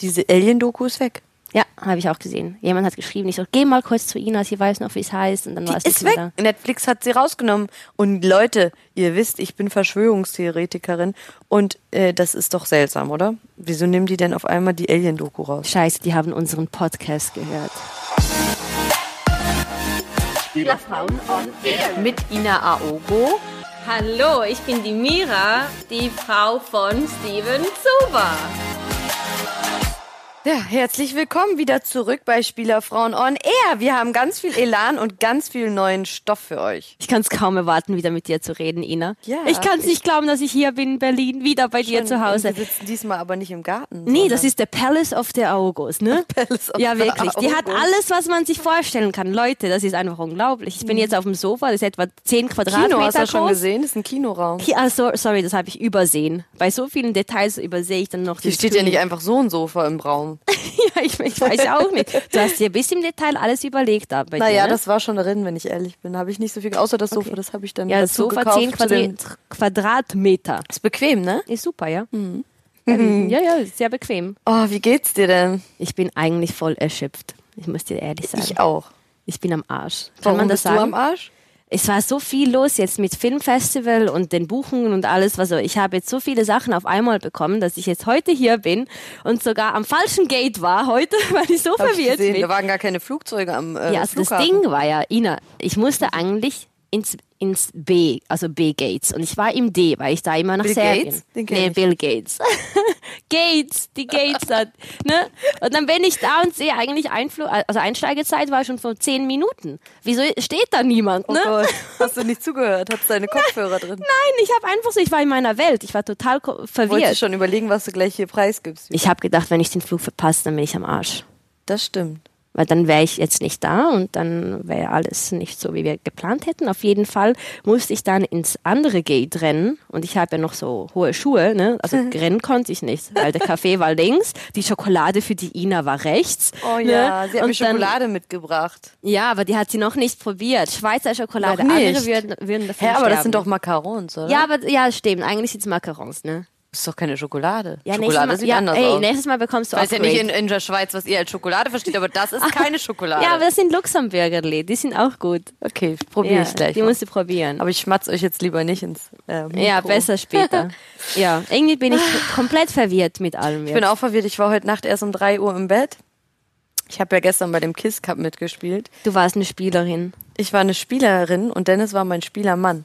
Diese Alien-Doku ist weg. Ja, habe ich auch gesehen. Jemand hat geschrieben, ich so, geh mal kurz zu Ina, sie weiß noch, wie es heißt. Und dann war es ist mehr weg. Netflix hat sie rausgenommen. Und Leute, ihr wisst, ich bin Verschwörungstheoretikerin. Und äh, das ist doch seltsam, oder? Wieso nehmen die denn auf einmal die Alien-Doku da. raus? Scheiße, die haben unseren Podcast gehört. Spielerfrauen on Air. Mit Ina Aogo. Hallo, ich bin die Mira, die Frau von Steven Zuber. Ja, herzlich willkommen wieder zurück bei Spielerfrauen on Air. Wir haben ganz viel Elan und ganz viel neuen Stoff für euch. Ich kann es kaum erwarten, wieder mit dir zu reden, Ina. Ja, ich kann es ich- nicht glauben, dass ich hier bin in Berlin, wieder bei dir zu Hause. Wir sitzen diesmal aber nicht im Garten. Nee, das ist der Palace of the August, ne? Palace of ja, wirklich. Die hat alles, was man sich vorstellen kann. Leute, das ist einfach unglaublich. Ich bin jetzt auf dem Sofa, das ist etwa 10 Quadratmeter Kino, hast du schon gesehen? Das ist ein Kinoraum. Ki- Ah, so, sorry, das habe ich übersehen. Bei so vielen Details übersehe ich dann noch Hier die steht ja nicht einfach so ein Sofa im Raum. ja, ich, ich weiß ja auch nicht. Du hast dir bis im Detail alles überlegt da bei Naja, dir, ne? das war schon drin, wenn ich ehrlich bin. Habe ich nicht so viel, außer das Sofa, das habe ich dann ja, das Sofa gekauft 10 zu den- Quadrat Quadratmeter. Ist bequem, ne? Ist super, ja? Ähm, ja, ja, sehr bequem. Oh, wie geht's dir denn? Ich bin eigentlich voll erschöpft. Ich muss dir ehrlich sagen. Ich auch. Ich bin am Arsch. Kann Warum man das bist sagen? du am Arsch? Es war so viel los jetzt mit Filmfestival und den Buchungen und alles. Also ich habe jetzt so viele Sachen auf einmal bekommen, dass ich jetzt heute hier bin und sogar am falschen Gate war heute, weil ich so Hab ich verwirrt gesehen. bin. Da waren gar keine Flugzeuge am äh, ja, also das Flughafen. Ding war ja, Ina, ich musste eigentlich ins, ins B, also B-Gates. Und ich war im D, weil ich da immer nach Bill Serbien. Gates? Nee. Bill Gates. Gates, die Gates hat, ne? Und dann bin ich da und sehe eigentlich Einflug, also Einsteigezeit war schon vor zehn Minuten. Wieso steht da niemand, Oh ne? Gott, hast du nicht zugehört? Hast deine Kopfhörer drin? Nein, ich habe einfach so, ich war in meiner Welt. Ich war total ko- Wolltest verwirrt. schon überlegen, was du gleich hier preisgibst. Ich habe gedacht, wenn ich den Flug verpasse, dann bin ich am Arsch. Das stimmt. Weil dann wäre ich jetzt nicht da und dann wäre alles nicht so, wie wir geplant hätten. Auf jeden Fall musste ich dann ins andere Gate rennen und ich habe ja noch so hohe Schuhe, ne? Also rennen konnte ich nicht, weil der Kaffee war links, die Schokolade für die Ina war rechts. Oh ne? ja, sie hat mir Und dann- Schokolade mitgebracht. Ja, aber die hat sie noch nicht probiert. Schweizer Schokolade, Noch nicht. andere würden, würden dafür Hä, aber das sind doch sterben. Macarons, oder? Ja, aber ja, stimmt. Eigentlich sind es Macarons, ne? Das ist doch keine Schokolade. Ja, Schokolade nächstes sieht Mal, ja, anders ey, aus. nächstes Mal bekommst du Ich weiß ja nicht in, in der Schweiz, was ihr als Schokolade versteht, aber das ist keine Schokolade. Ja, aber das sind Luxemburgerli, die sind auch gut. okay, probiere Ja, ich gleich. die mal. musst du probieren. aber ich schmatz euch jetzt lieber nicht ins äh, Mikro. ja, besser später. ja, irgendwie bin ich komplett verwirrt mit allem. Ich bin auch verwirrt. Ich war heute Nacht erst um 3 Uhr im Bett. Ich habe ja gestern bei dem Kiss Cup mitgespielt. Du warst eine Spielerin. Ich war eine Spielerin und Dennis war mein Spielermann.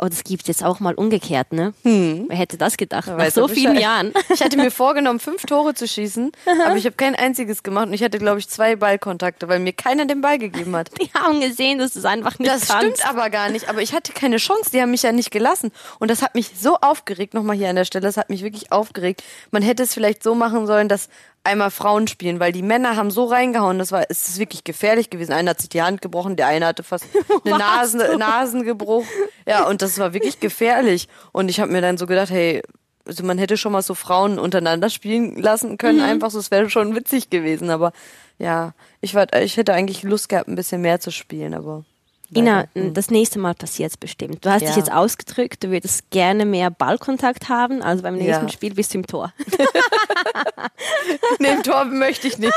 Oh, das gibt's jetzt auch mal umgekehrt, ne? Wer hätte das gedacht? Nach Hm. So vielen Bescheid. Jahren. Ich hatte mir vorgenommen, fünf Tore zu schießen, aber ich habe kein einziges gemacht und ich hatte, glaube ich, zwei Ballkontakte, weil mir keiner den Ball gegeben hat. Die haben gesehen, dass es einfach nicht Das kannst. stimmt aber gar nicht, aber ich hatte keine Chance, die haben mich ja nicht gelassen. Und das hat mich so aufgeregt, nochmal hier an der Stelle, das hat mich wirklich aufgeregt. Man hätte es vielleicht so machen sollen, dass einmal Frauen spielen, weil die Männer haben so reingehauen, das war, es ist wirklich gefährlich gewesen. Einer hat sich die Hand gebrochen, der eine hatte fast eine Nasen, Nasengebruch. Ja, und das war wirklich gefährlich. Und ich habe mir dann so gedacht, hey, also man hätte schon mal so Frauen untereinander spielen lassen können, einfach so, es wäre schon witzig gewesen, aber ja, ich war, ich hätte eigentlich Lust gehabt, ein bisschen mehr zu spielen, aber. Ina, das nächste Mal passiert's bestimmt. Du hast dich hm. Ja. jetzt ausgedrückt, du würdest gerne mehr Ballkontakt haben, also beim nächsten Ja. Spiel bist du im Tor. Nee, im Tor möchte ich nicht.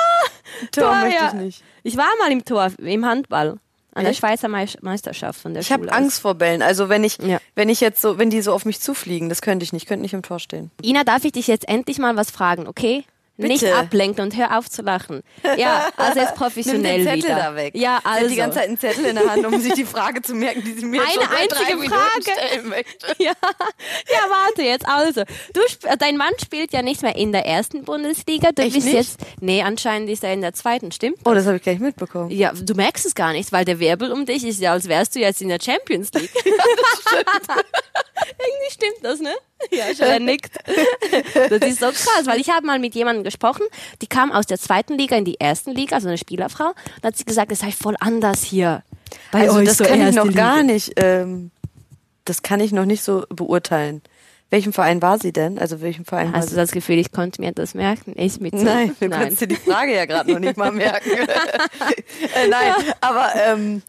Tor, Tor, möchte ja. ich nicht. Ich war mal im Tor, im Handball. An der Echt? Schweizer Meis- Meisterschaft von der Ich habe. Angst vor Bällen. Also wenn ich, Ja. wenn ich jetzt so, wenn die so auf mich zufliegen, das könnte ich nicht. Ich könnte nicht im Tor stehen. Ina, darf ich dich jetzt endlich mal was fragen, okay? Nicht Bitte. ablenken und hör auf zu lachen. Ja, also jetzt Nimm professionell den Zettel wieder. da weg. Ja, Sie also. hat die ganze Zeit einen Zettel in der Hand, um sich die Frage zu merken, die sie mir Eine schon seit drei einzige Minuten Frage. stellen möchte. ja, ja, warte jetzt. Also, du, sp- dein Mann spielt ja nicht mehr in der ersten Bundesliga. Du Echt bist nicht? jetzt, nee, anscheinend ist er in der zweiten, stimmt? Oh, das habe ich gar nicht mitbekommen. Ja, du merkst es gar nicht, weil der Wirbel um dich ist ja, als wärst du jetzt in der Champions League. Irgendwie stimmt das, ne? Ja, schon er nickt. Das ist so krass, weil ich habe mal mit jemandem gesprochen, die kam aus der zweiten Liga in die ersten Liga, also eine Spielerfrau, und hat sie gesagt, es sei voll anders hier. Bei Also euch das so kann ich noch gar Liga. nicht. Ähm, das kann ich noch nicht so beurteilen. Welchem Verein war sie denn? Also welchem Verein war Hast du das Gefühl, ich konnte mir das merken? Ich mit Nein, du Nein. kannst dir die Frage ja gerade noch nicht mal merken. äh, nein, aber ähm,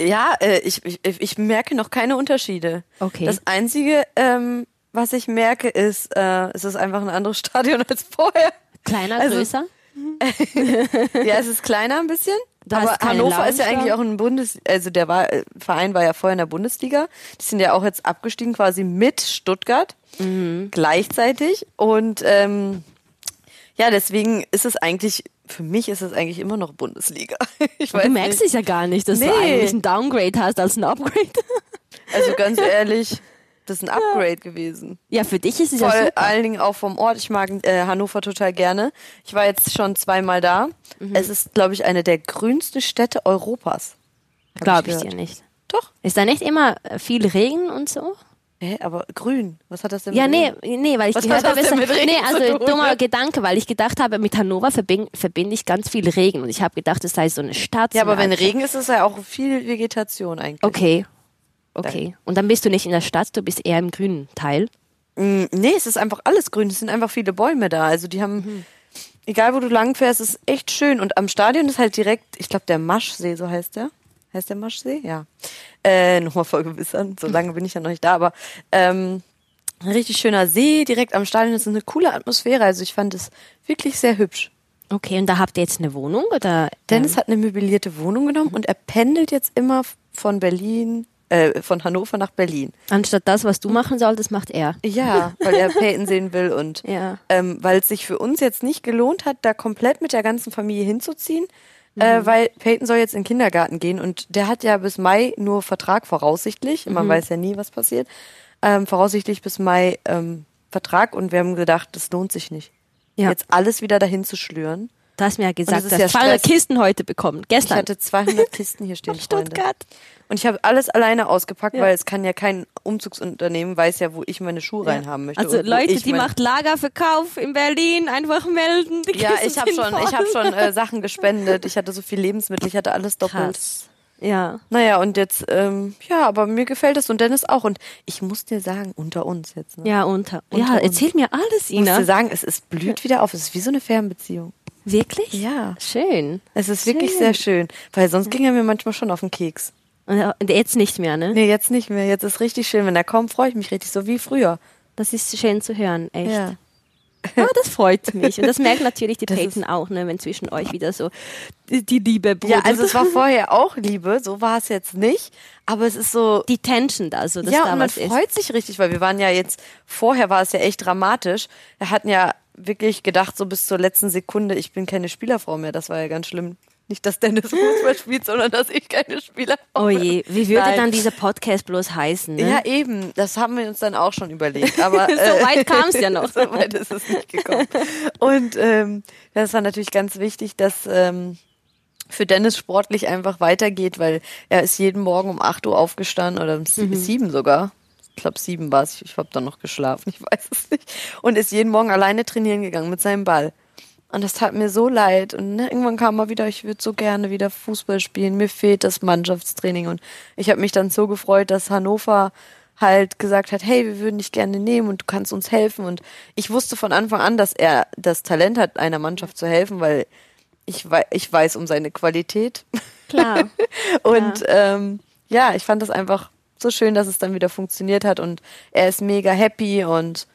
ja, äh, ich, ich, ich merke noch keine Unterschiede. Okay. Das Einzige, ähm, was ich merke, ist, äh, es ist einfach ein anderes Stadion als vorher. Kleiner, Also- größer? Ja, es ist kleiner ein bisschen. Da aber ist Hannover ist ja Lounge eigentlich auch ein Bundes, also der war, äh, Verein war ja vorher in der Bundesliga. Die sind ja auch jetzt abgestiegen quasi mit Stuttgart Mhm. gleichzeitig. Und ähm, ja, deswegen ist es eigentlich, für mich ist es eigentlich immer noch Bundesliga. Ich Du merkst nicht. es ja gar nicht, dass du Nee. eigentlich ein Downgrade hast als ein Upgrade. Also ganz ehrlich, das ist ein Upgrade gewesen. Ja, für dich ist es ja Vor super. allen Dingen auch vom Ort. Ich mag äh, Hannover total gerne. Ich war jetzt schon zweimal da. Mhm. Es ist, glaube ich, eine der grünsten Städte Europas. Glaube ich gehört. dir nicht. Doch. Ist da nicht immer viel Regen und so? Hä, aber grün. Was hat das denn Ja, mit nee, Regen? nee, weil ich Was gehört habe, nee, also dummer Gedanke, weil ich gedacht habe, mit Hannover verbinde, verbinde ich ganz viel Regen und ich habe gedacht, es sei so eine Stadt. Ja, aber wenn Regen ist, ist es ja auch viel Vegetation eigentlich. Okay. Okay. Und dann bist du nicht in der Stadt, du bist eher im grünen Teil. Mm, Nee, es ist einfach alles grün. Es sind einfach viele Bäume da. Also die haben, Mhm. egal wo du lang fährst, ist echt schön. Und am Stadion ist halt direkt, ich glaube, der Maschsee, so heißt der. Heißt der Maschsee? Ja. Äh, nochmal vergewissern. So lange bin ich ja noch nicht da, aber ähm, ein richtig schöner See direkt am Stadion. Das ist eine coole Atmosphäre. Also ich fand es wirklich sehr hübsch. Okay, und da habt ihr jetzt eine Wohnung oder? Dennis hat eine möblierte Wohnung genommen und er pendelt jetzt immer von Berlin, äh, von Hannover nach Berlin. Anstatt das, was du machen solltest, macht er. Ja, weil er Peyton sehen will und Ja. ähm, weil es sich für uns jetzt nicht gelohnt hat, da komplett mit der ganzen Familie hinzuziehen, äh, weil Peyton soll jetzt in den Kindergarten gehen und der hat ja bis Mai nur Vertrag voraussichtlich. Man weiß ja nie, was passiert. Ähm, voraussichtlich bis Mai ähm, Vertrag und wir haben gedacht, das lohnt sich nicht. Ja. Jetzt alles wieder dahin zu schlüren. Du hast mir ja gesagt, dass ja 200 Stress. Kisten heute bekommen. Ich Gestern. hatte 200 Kisten hier stehen. Stuttgart. Und ich habe alles alleine ausgepackt, Ja. weil es kann ja kein Umzugsunternehmen weiß ja, wo ich meine Schuhe reinhaben möchte. Also Leute, ich die macht Lagerverkauf in Berlin, einfach melden. Die Ja, Kisten ich habe schon, voll. ich habe schon äh, Sachen gespendet. Ich hatte so viel Lebensmittel, ich hatte alles doppelt. Krass. Ja. Naja, und jetzt, ähm, ja, aber mir gefällt es und Dennis auch. Und ich muss dir sagen, unter uns jetzt. Ne? Ja, unter. Unter ja, uns. erzähl mir alles, Ich muss dir Ina. sagen, es ist blüht wieder auf. Es ist wie so eine Fernbeziehung. Wirklich? Ja. Schön. Es ist wirklich Schön. sehr schön. Weil sonst ging er mir manchmal schon auf den Keks. Und und jetzt nicht mehr, ne? Nee, jetzt nicht mehr. Jetzt ist richtig schön. Wenn er kommt, freue ich mich richtig, so wie früher. Das ist schön zu hören, echt. Ja. Ah, das freut mich. Und das merkt natürlich die Peyton auch, ne, wenn zwischen euch wieder so die, Liebe Ja, brodelt. also es war vorher auch Liebe, so war es jetzt nicht. Aber es ist so, die Tension da, so dass ja, da und man ist. freut sich richtig, weil wir waren ja jetzt, vorher war es ja echt dramatisch. Wir hatten ja wirklich gedacht, so bis zur letzten Sekunde, ich bin keine Spielerfrau mehr. Das war ja ganz schlimm. Nicht, dass Dennis Fußball spielt, sondern dass ich keine Spielerfrau Oh bin. je, wie würde Nein. dann dieser Podcast bloß heißen? Ne? Ja, eben. Das haben wir uns dann auch schon überlegt. Aber so äh, weit kam es ja noch. so weit ist es nicht gekommen. Und ähm, das war natürlich ganz wichtig, dass ähm, für Dennis sportlich einfach weitergeht, weil er ist jeden Morgen um 8 Uhr aufgestanden oder um sieben sogar. Ich glaube, sieben war es. Ich, ich habe dann noch geschlafen, ich weiß es nicht. Und ist jeden Morgen alleine trainieren gegangen mit seinem Ball. Und das tat mir so leid. Und ne, irgendwann kam mal wieder, ich würde so gerne wieder Fußball spielen. Mir fehlt das Mannschaftstraining. Und ich habe mich dann so gefreut, dass Hannover halt gesagt hat, hey, wir würden dich gerne nehmen und du kannst uns helfen. Und ich wusste von Anfang an, dass er das Talent hat, einer Mannschaft zu helfen, weil ich, wei ich weiß um seine Qualität. Klar. Und ähm, ja, ich fand das einfach so schön, dass es dann wieder funktioniert hat und er ist mega happy und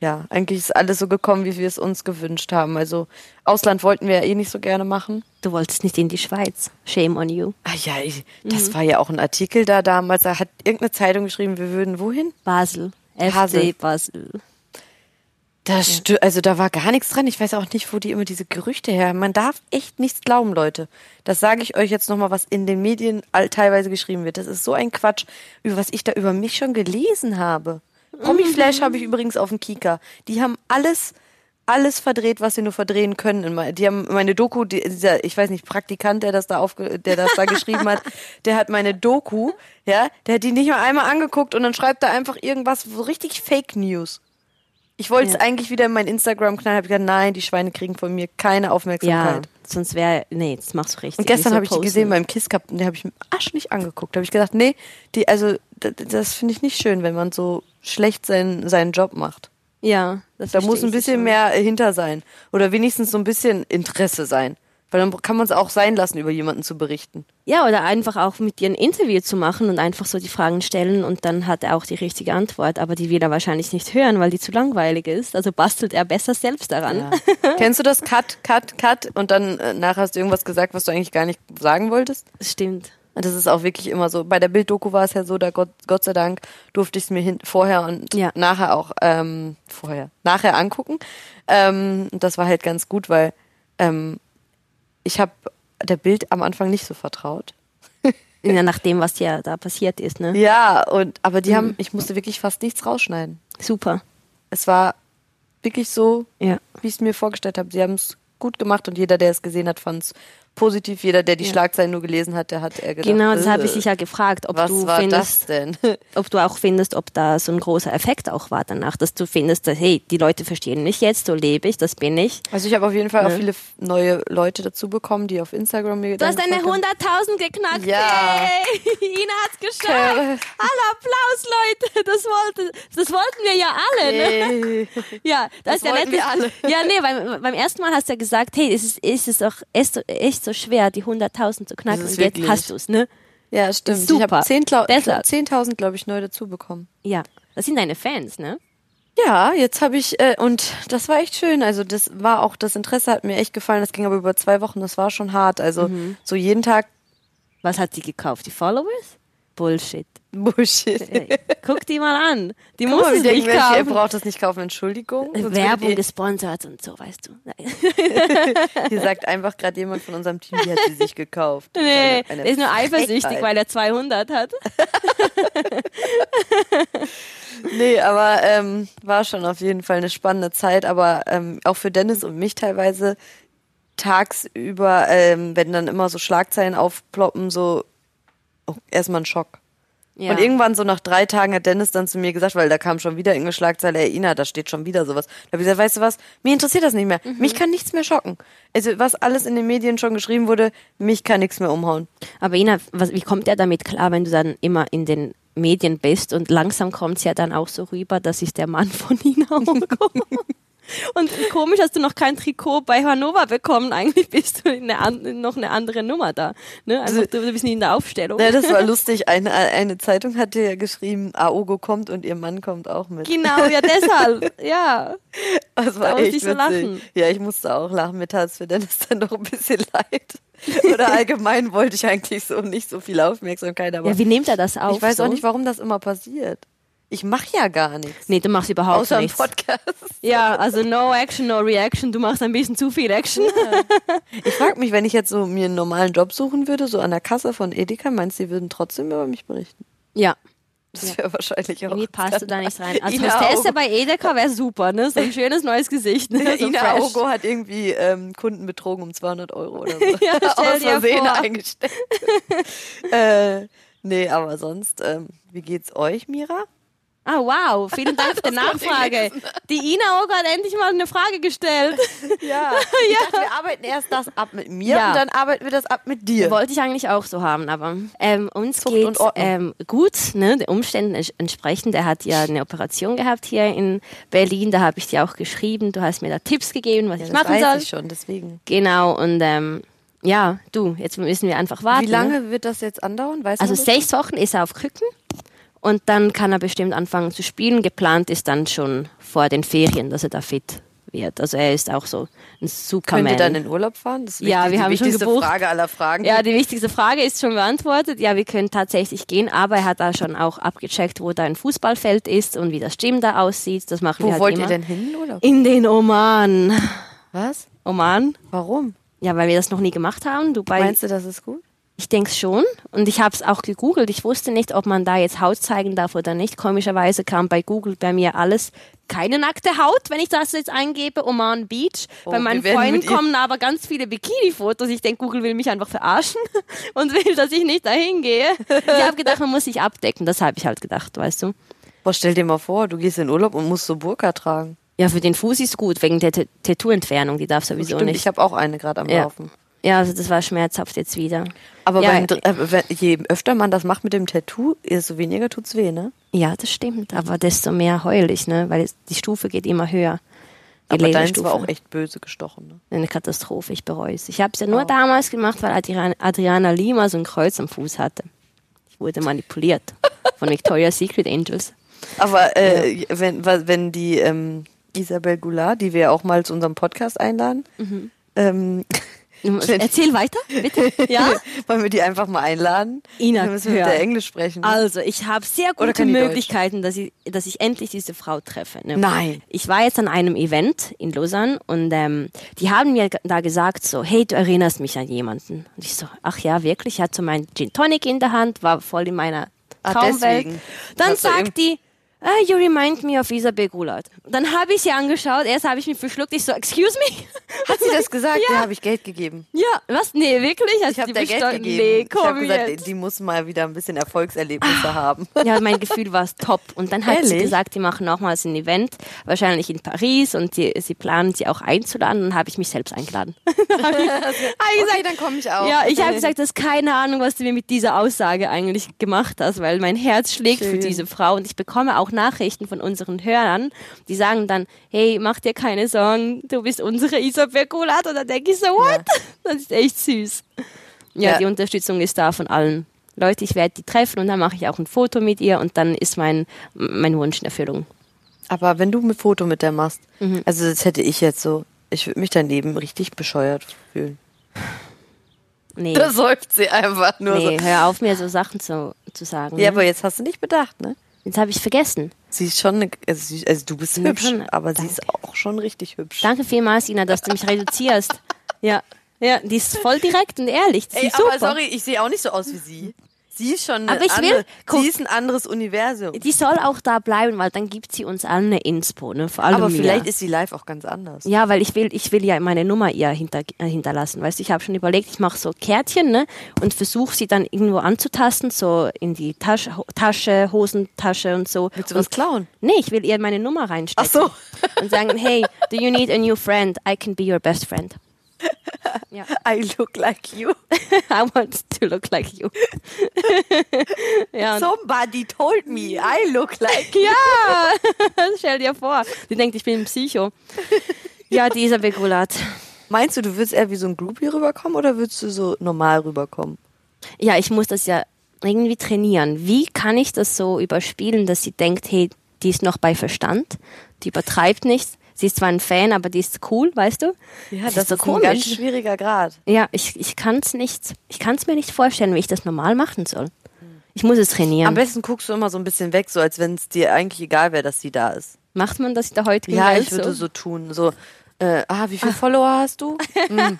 ja, eigentlich ist alles so gekommen, wie wir es uns gewünscht haben. Also Ausland wollten wir ja eh nicht so gerne machen. Du wolltest nicht in die Schweiz. Shame on you. Ah ja, ich, das war ja auch ein Artikel da damals. Da hat irgendeine Zeitung geschrieben, wir würden wohin? Basel. Basel. FC Basel. Das sti- also da war gar nichts dran. Ich weiß auch nicht, wo die immer diese Gerüchte her. Man darf echt nichts glauben, Leute. Das sage ich euch jetzt nochmal, was in den Medien all, teilweise geschrieben wird. Das ist so ein Quatsch, über was ich da über mich schon gelesen habe. Promiflash habe ich übrigens auf dem Kika. Die haben alles, alles verdreht, was sie nur verdrehen können. Die haben meine Doku, die, dieser, ich weiß nicht, Praktikant, der das da aufge, der das da geschrieben hat, der hat meine Doku, ja, der hat die nicht mal einmal angeguckt und dann schreibt er einfach irgendwas, so richtig Fake News. Ich wollte es Ja. eigentlich wieder in meinen Instagram knallen, habe gesagt, nein, die Schweine kriegen von mir keine Ja, Aufmerksamkeit. sonst wäre, nee, das machst du richtig. Und gestern so habe ich die gesehen beim Kiss Cup und die habe ich dem Arsch nicht angeguckt. Da habe ich gedacht, nee, die, also das finde ich nicht schön, wenn man so schlecht seinen, seinen Job macht. Ja, das Da muss ein bisschen mehr hinter sein. Oder wenigstens so ein bisschen Interesse sein. Weil dann kann man es auch sein lassen, über jemanden zu berichten. Ja, oder einfach auch mit dir ein Interview zu machen und einfach so die Fragen stellen und dann hat er auch die richtige Antwort, aber die will er wahrscheinlich nicht hören, weil die zu langweilig ist. Also bastelt er besser selbst daran. Kennst du das? Cut, cut, cut und dann äh, nachher hast du irgendwas gesagt, was du eigentlich gar nicht sagen wolltest? Das stimmt. Und das ist auch wirklich immer so. Bei der Bilddoku war es ja so, da Gott, Gott sei Dank durfte ich es mir hin, vorher und Ja. nachher auch ähm, vorher, nachher angucken. Ähm, und das war halt ganz gut, weil ähm, ich habe der Bild am Anfang nicht so vertraut. Ja, nach dem, was ja da passiert ist, ne? Ja, und aber die haben, ich musste wirklich fast nichts rausschneiden. Super. Es war wirklich so, Ja. wie ich es mir vorgestellt habe. Sie haben es gut gemacht und jeder, der es gesehen hat, fand es positiv. Jeder, der die Ja. Schlagzeilen nur gelesen hat, der hat er gedacht. Genau, das habe ich äh, dich ja gefragt, ob Was du war findest, das denn? ob du auch findest, ob da so ein großer Effekt auch war danach, dass du findest, dass, hey, die Leute verstehen mich jetzt, so lebe ich, das bin ich. Also ich habe auf jeden Fall auch Ne? viele neue Leute dazu bekommen, die auf Instagram mir Du hast deine gefolgt haben. 100.000 geknackt. Ja. Hey, Ina hat's geschafft. Alle Applaus, Leute. Das, wollte, das wollten wir ja alle. Ne? Hey. Ja, das, Das ist ja wir alle. Ja, nee, beim, beim ersten Mal hast du ja gesagt, hey, es ist, es ist doch echt so, echt so schwer, die 100.000 zu knacken. Und jetzt hast du's, ne? Ja, stimmt. Ich Super. habe 10.000, Deshalb. 10.000 glaube ich, neu dazu bekommen. Ja, das sind deine Fans, ne? Ja, jetzt habe ich, äh, und das war echt schön. Also das war auch, das Interesse hat mir echt gefallen. Das ging aber über zwei Wochen, das war schon hart. Also Mhm. so jeden Tag Was hat sie gekauft? Die Followers? Bullshit. Bullshit. Ey, Guck die mal an. Die Guck muss mal, es nicht welche, ihr kaufen. braucht das nicht kaufen, Entschuldigung. Werbung gesponsert und so, weißt du. Hier sagt einfach gerade jemand von unserem Team, die hat sie sich gekauft. Nee, eine- eine der ist nur eifersüchtig, weil er 200 hat. Nee, aber ähm, war schon auf jeden Fall eine spannende Zeit, aber ähm, auch für Dennis und mich teilweise tagsüber, ähm, wenn dann immer so Schlagzeilen aufploppen, so oh, erstmal ein Schock. Ja. Und irgendwann so nach drei Tagen hat Dennis dann zu mir gesagt, weil da kam schon wieder irgendeine Schlagzeile, ey Ina, da steht schon wieder sowas. Da habe ich gesagt, weißt du was, mir interessiert das nicht mehr. Mhm. Mich kann nichts mehr schocken. Also was alles in den Medien schon geschrieben wurde, mich kann nichts mehr umhauen. Aber Ina, was, wie kommt er damit klar, wenn du dann immer in den Medien bist und langsam kommt es ja dann auch so rüber, das ist der Mann von Ina Ogo. Und komisch hast du noch kein Trikot bei Hannover bekommen. Eigentlich bist du in eine, noch eine andere Nummer da. Ne? Einfach, du, du bist nicht in der Aufstellung. Ja, das war lustig. Eine, eine Zeitung hatte ja geschrieben, Aogo kommt und ihr Mann kommt auch mit. Genau, ja deshalb. Ja. Das war Da echt ich so lachen. Ja, ich musste auch lachen. Mir tat es für Dennis dann doch ein bisschen leid. Oder allgemein wollte ich eigentlich so nicht so viel Aufmerksamkeit, aber Ja, wie nimmt er das auf? ich weiß so? auch nicht, warum das immer passiert. Ich mache ja gar nichts. Nee, du machst überhaupt außer nichts. Podcast. Ja, also no action, no reaction. Du machst ein bisschen zu viel Action. Ich frage mich, wenn ich jetzt so mir einen normalen Job suchen würde, so an der Kasse von Edeka, meinst du, die würden trotzdem über mich berichten? Ja. Das wäre wahrscheinlich auch. Irgendwie passt du da nicht rein. Als Ina Hostesse bei Edeka wäre super, ne? So ein schönes neues Gesicht. Ne? So Ina fresh. Augo hat irgendwie ähm, Kunden betrogen um 200 Euro oder so. Ja, Aus Versehen eingestellt. äh, nee, aber sonst, ähm, wie geht's euch, Mira? Ah, wow. Vielen Dank für die Das Nachfrage. Die Ina Ogo hat endlich mal eine Frage gestellt. Ja, ich dachte, wir arbeiten erst das ab mit mir Ja. und dann arbeiten wir das ab mit dir. Wollte ich eigentlich auch so haben, aber ähm, uns Zucht geht ähm, gut, ne, den Umständen ents- entsprechend. Er hat ja eine Operation gehabt hier in Berlin, da habe ich dir auch geschrieben. Du hast mir da Tipps gegeben, was Ja, ich das machen weiß soll. ich schon, deswegen. Genau, und ähm, ja, du, jetzt müssen wir einfach warten. Wie Ne? lange wird das jetzt andauern? Weißt Also das? sechs Wochen ist er auf Krücken und dann kann er bestimmt anfangen zu spielen. Geplant ist dann schon vor den Ferien, dass er da fit wird. Also er ist auch so ein Könnt Superman. ihr dann in Urlaub fahren? Das ist Ja, wichtig, wir die haben schon wichtigste gebucht. Frage aller Fragen. ja, die wichtigste Frage ist schon beantwortet. Ja, wir können tatsächlich gehen, aber er hat da schon auch abgecheckt, wo da ein Fußballfeld ist und wie das Gym da aussieht. Das machen Wo wir halt wollt immer. ihr denn hin in Urlaub? In den Oman. Was? Oman? Warum? Ja, weil wir das noch nie gemacht haben. Dubai Meinst du, das ist gut? Ich denke schon. Und ich habe es auch gegoogelt. Ich wusste nicht, ob man da jetzt Haut zeigen darf oder nicht. Komischerweise kam bei Google bei mir alles keine nackte Haut, wenn ich das jetzt eingebe, Oman Beach. Oh, bei meinen Freunden kommen aber ganz viele Bikini-Fotos. Ich denke, Google will mich einfach verarschen und will, dass ich nicht dahin gehe. Ich habe gedacht, man muss sich abdecken. Das habe ich halt gedacht, weißt du. Boah, stell dir mal vor, du gehst in Urlaub und musst so Burka tragen. Ja, für den Fuß ist gut, wegen der Tattoo-Entfernung. Die darf sowieso Stimmt, nicht. ich habe auch eine gerade am Ja. Laufen. Ja, also das war schmerzhaft jetzt wieder. Aber Ja, Dr- äh, wenn- je öfter man das macht mit dem Tattoo, desto weniger tut's weh, ne? Ja, das stimmt. Aber desto mehr heul ich, ne? Weil es, die Stufe geht immer höher. Aber deins Lederstufe. war auch echt böse gestochen. Ne? Eine Katastrophe, ich bereue es. Ich habe es ja nur damals gemacht, weil Adriana, Adriana Lima so ein Kreuz am Fuß hatte. Ich wurde manipuliert von Victoria's Secret Angels. Aber äh, wenn, wa- wenn die ähm, Isabel Goulart, die wir ja auch mal zu unserem Podcast einladen, ähm, Erzähl weiter, bitte. Ja? wollen wir die einfach mal einladen? Ina, Dann müssen wir mit der Englisch sprechen. Also, ich habe sehr gute? Möglichkeiten, dass ich, dass ich endlich diese Frau treffe. Ne? Nein. Ich war jetzt an einem Event in Lausanne und ähm, die haben mir da gesagt so, hey, du erinnerst mich an jemanden. Und ich so, ach ja, wirklich? Ich hatte so meinen Gin Tonic in der Hand, war voll in meiner Ah, Traumwelt. deswegen. Dann sagt die, ah, you remind me of Isabel Gulat. Dann habe ich sie angeschaut, erst habe ich mich verschluckt, ich so, excuse me? Hat sie das gesagt? Ja. Ja, habe ich Geld gegeben. Ja, was? Nee, wirklich? Hast Ich habe der Geld gegeben. Nee, ich komm habe gesagt, jetzt. die muss mal wieder ein bisschen Erfolgserlebnisse haben. Ja, mein Gefühl war es top. Und dann hat sie Ehrlich? gesagt, die machen nochmals ein Event, wahrscheinlich in Paris und die, sie planen sie auch einzuladen. Dann habe ich mich selbst eingeladen. okay, dann komme ich auch. Ja, ich habe gesagt, das ist keine Ahnung, was du mir mit dieser Aussage eigentlich gemacht hast, weil mein Herz schlägt für Schön. diese Frau und ich bekomme auch Nachrichten von unseren Hörern, die sagen dann, hey, mach dir keine Sorgen, du bist unsere Isabel Golat. Und dann denke ich so, what? Das ist echt süß. Ja, Ja. die Unterstützung ist da von allen. Leute, ich werde die treffen und dann mache ich auch ein Foto mit ihr und dann ist mein, mein Wunsch in Erfüllung. Aber wenn du ein Foto mit der machst, Mhm. also das hätte ich jetzt so, ich würde mich daneben richtig bescheuert fühlen. Nee, Da säuft sie einfach nur nee so. hör auf, mir so Sachen zu, zu sagen. Ja, ne? aber jetzt hast du nicht bedacht, ne? Jetzt habe ich vergessen. Sie ist schon, eine, also, sie, also du bist hübsch, schon. aber sie ist auch schon richtig hübsch. Danke vielmals, Ina, dass du mich reduzierst. Ja, ja, die ist voll direkt und ehrlich. Die Ey, ist super. aber sorry, ich sehe auch nicht so aus wie sie. Sie ist schon Aber ich will- andere, guck- sie ist ein anderes Universum. Die soll auch da bleiben, weil dann gibt sie uns allen eine Inspo, ne? Vor allem Aber mir. vielleicht ist sie live auch ganz anders. ja, weil ich will, ich will ja meine Nummer ihr hinter, äh, hinterlassen. Weißt du, ich habe schon überlegt, ich mache so Kärtchen, ne? Und versuche sie dann irgendwo anzutasten, so in die Tasche, Tasche, Hosentasche und so. Willst du was und, klauen? Nee, ich will ihr meine Nummer reinstecken. Ach so. Und sagen, hey, do you need a new friend? I can be your best friend. Ja. I look like you. I want to look like you. ja, Somebody told me I look like you. Ja, stell dir vor. Die denkt, ich bin ein Psycho. Ja, die Isabel Gulat. Meinst du, du würdest eher wie so ein Groupie rüberkommen oder würdest du so normal rüberkommen? Ja, ich muss das ja irgendwie trainieren. Wie kann ich das so überspielen, dass sie denkt, hey, die ist noch bei Verstand, die übertreibt nichts. Sie ist zwar ein Fan, aber die ist cool, weißt du? Ja, das, das ist so ist ein komisch. ganz schwieriger Grad. ja, ich, ich kann es nicht, ich kann es mir nicht vorstellen, wie ich das normal machen soll. Ich muss es trainieren. Am besten guckst du immer so ein bisschen weg, so als wenn es dir eigentlich egal wäre, dass sie da ist. Macht man das der heutigen Ja, ich würde so tun. So, äh, ah, wie viele Follower hast du? Hm.